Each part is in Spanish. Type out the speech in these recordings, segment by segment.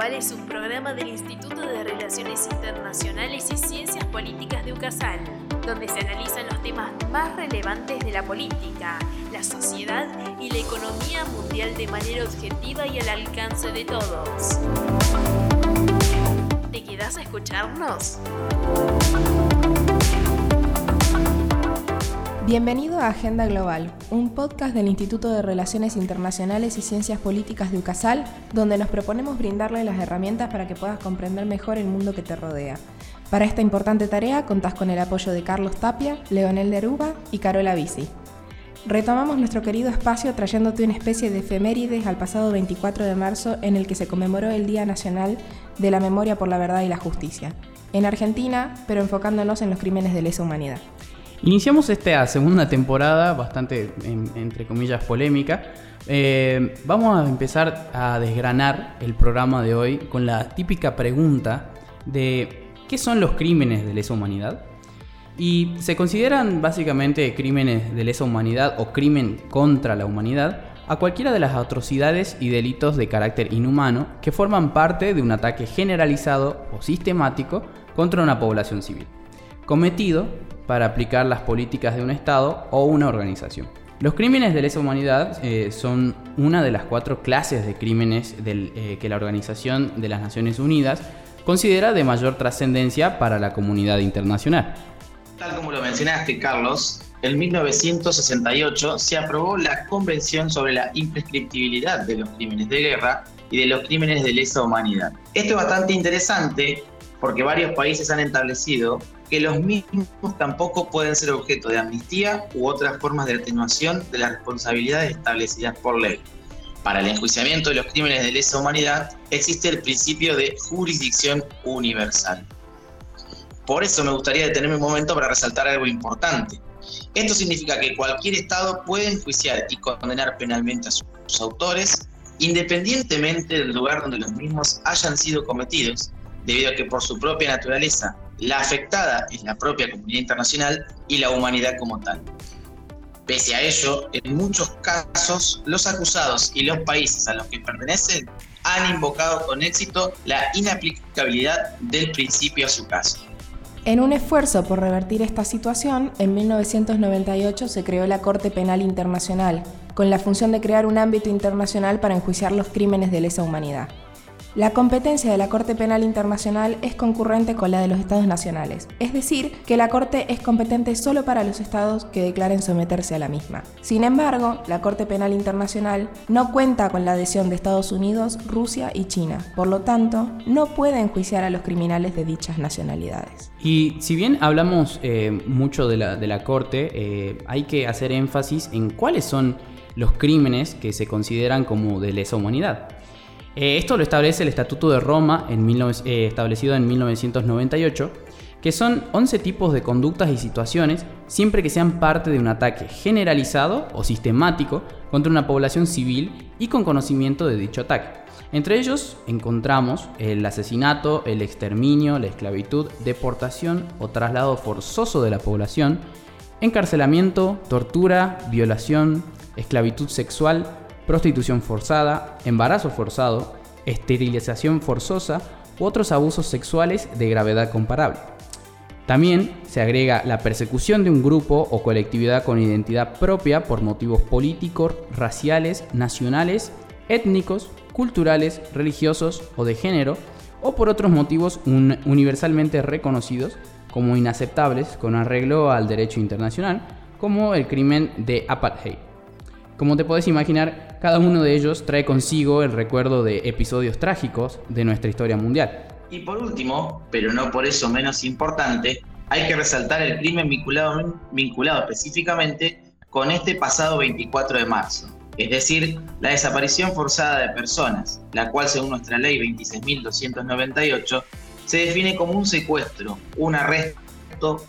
Es un programa del Instituto de Relaciones Internacionales y Ciencias Políticas de UCASAL, donde se analizan los temas más relevantes de la política, la sociedad y la economía mundial de manera objetiva y al alcance de todos. ¿Te quedas a escucharnos? Bienvenido a Agenda Global, un podcast del Instituto de Relaciones Internacionales y Ciencias Políticas de UCASAL, donde nos proponemos brindarle las herramientas para que puedas comprender mejor el mundo que te rodea. Para esta importante tarea contás con el apoyo de Carlos Tapia, Leonel Deruba y Carola Bici. Retomamos nuestro querido espacio trayéndote una especie de efemérides al pasado 24 de marzo en el que se conmemoró el Día Nacional de la Memoria por la Verdad y la Justicia, en Argentina, pero enfocándonos en los crímenes de lesa humanidad. Iniciamos esta segunda temporada, bastante, entre comillas, polémica. Eh, vamos a empezar a desgranar el programa de hoy con la típica pregunta de ¿qué son los crímenes de lesa humanidad? Y se consideran básicamente crímenes de lesa humanidad o crimen contra la humanidad a cualquiera de las atrocidades y delitos de carácter inhumano que forman parte de un ataque generalizado o sistemático contra una población civil, cometido para aplicar las políticas de un Estado o una organización. Los crímenes de lesa humanidad eh, son una de las cuatro clases de crímenes eh, que la Organización de las Naciones Unidas considera de mayor trascendencia para la comunidad internacional. Tal como lo mencionaste, Carlos, en 1968 se aprobó la Convención sobre la imprescriptibilidad de los crímenes de guerra y de los crímenes de lesa humanidad. Esto es bastante interesante porque varios países han establecido que los mismos tampoco pueden ser objeto de amnistía u otras formas de atenuación de las responsabilidades establecidas por ley. Para el enjuiciamiento de los crímenes de lesa humanidad existe el principio de jurisdicción universal. Por eso me gustaría detenerme un momento para resaltar algo importante. Esto significa que cualquier Estado puede enjuiciar y condenar penalmente a sus autores, independientemente del lugar donde los mismos hayan sido cometidos, debido a que por su propia naturaleza la afectada es la propia comunidad internacional y la humanidad como tal. Pese a ello, en muchos casos, los acusados y los países a los que pertenecen han invocado con éxito la inaplicabilidad del principio a su caso. En un esfuerzo por revertir esta situación, en 1998 se creó la Corte Penal Internacional, con la función de crear un ámbito internacional para enjuiciar los crímenes de lesa humanidad. La competencia de la Corte Penal Internacional es concurrente con la de los Estados nacionales, es decir, que la Corte es competente solo para los estados que declaren someterse a la misma. Sin embargo, la Corte Penal Internacional no cuenta con la adhesión de Estados Unidos, Rusia y China, por lo tanto, no puede enjuiciar a los criminales de dichas nacionalidades. Y si bien hablamos eh, mucho de la, Corte, eh, hay que hacer énfasis en cuáles son los crímenes que se consideran como de lesa humanidad. Eh, esto lo establece el Estatuto de Roma, eh, establecido en 1998, que son 11 tipos de conductas y situaciones siempre que sean parte de un ataque generalizado o sistemático contra una población civil y con conocimiento de dicho ataque. Entre ellos encontramos el asesinato, el exterminio, la esclavitud, deportación o traslado forzoso de la población, encarcelamiento, tortura, violación, esclavitud sexual, prostitución forzada, embarazo forzado, esterilización forzosa u otros abusos sexuales de gravedad comparable. También se agrega la persecución de un grupo o colectividad con identidad propia por motivos políticos, raciales, nacionales, étnicos, culturales, religiosos o de género, o por otros motivos universalmente reconocidos como inaceptables con arreglo al derecho internacional, como el crimen de apartheid. Como te podés imaginar, cada uno de ellos trae consigo el recuerdo de episodios trágicos de nuestra historia mundial. Y por último, pero no por eso menos importante, hay que resaltar el crimen vinculado, específicamente con este pasado 24 de marzo, es decir, la desaparición forzada de personas, la cual según nuestra ley 26.298 se define como un secuestro, un arresto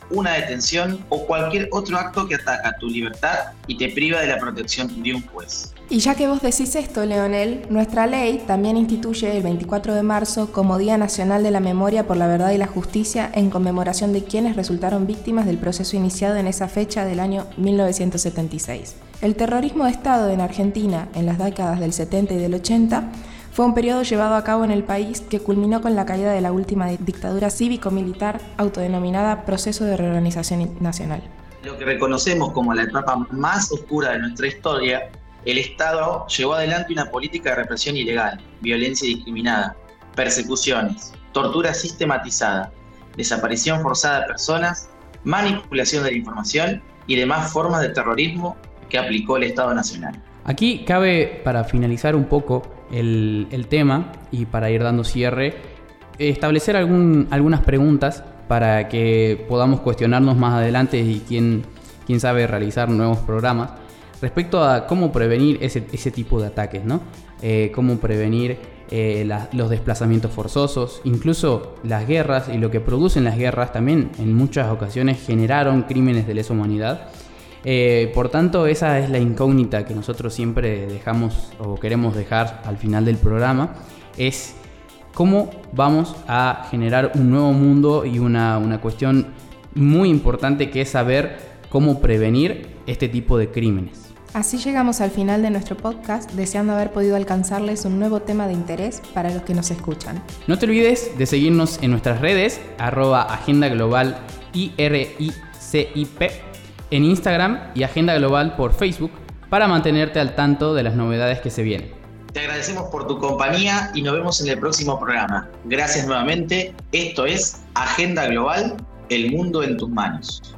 una detención o cualquier otro acto que ataca tu libertad y te priva de la protección de un juez. Y ya que vos decís esto, Leonel, nuestra ley también instituye el 24 de marzo como Día Nacional de la Memoria por la Verdad y la Justicia en conmemoración de quienes resultaron víctimas del proceso iniciado en esa fecha del año 1976. El terrorismo de Estado en Argentina en las décadas del 70 y del 80 Fue un periodo llevado a cabo en el país que culminó con la caída de la última dictadura cívico-militar autodenominada Proceso de Reorganización Nacional. Lo que reconocemos como la etapa más oscura de nuestra historia, el Estado llevó adelante una política de represión ilegal, violencia discriminada, persecuciones, tortura sistematizada, desaparición forzada de personas, manipulación de la información y demás formas de terrorismo que aplicó el Estado Nacional. Aquí cabe, para finalizar un poco el, tema y para ir dando cierre, establecer algunas preguntas para que podamos cuestionarnos más adelante y quién, quién sabe realizar nuevos programas respecto a cómo prevenir ese, tipo de ataques, ¿no? Eh, cómo prevenir eh, los desplazamientos forzosos, incluso las guerras y lo que producen las guerras también en muchas ocasiones generaron crímenes de lesa humanidad. Eh, por tanto, esa es la incógnita que nosotros siempre dejamos o queremos dejar al final del programa, es cómo vamos a generar un nuevo mundo y una, una cuestión muy importante que es saber cómo prevenir este tipo de crímenes. Así llegamos al final de nuestro podcast, deseando haber podido alcanzarles un nuevo tema de interés para los que nos escuchan. No te olvides de seguirnos en nuestras redes, arroba Agenda Global IRICIP en Instagram y Agenda Global por Facebook, para mantenerte al tanto de las novedades que se vienen. Te agradecemos por tu compañía y nos vemos en el próximo programa. Gracias nuevamente. Esto es Agenda Global, el mundo en tus manos.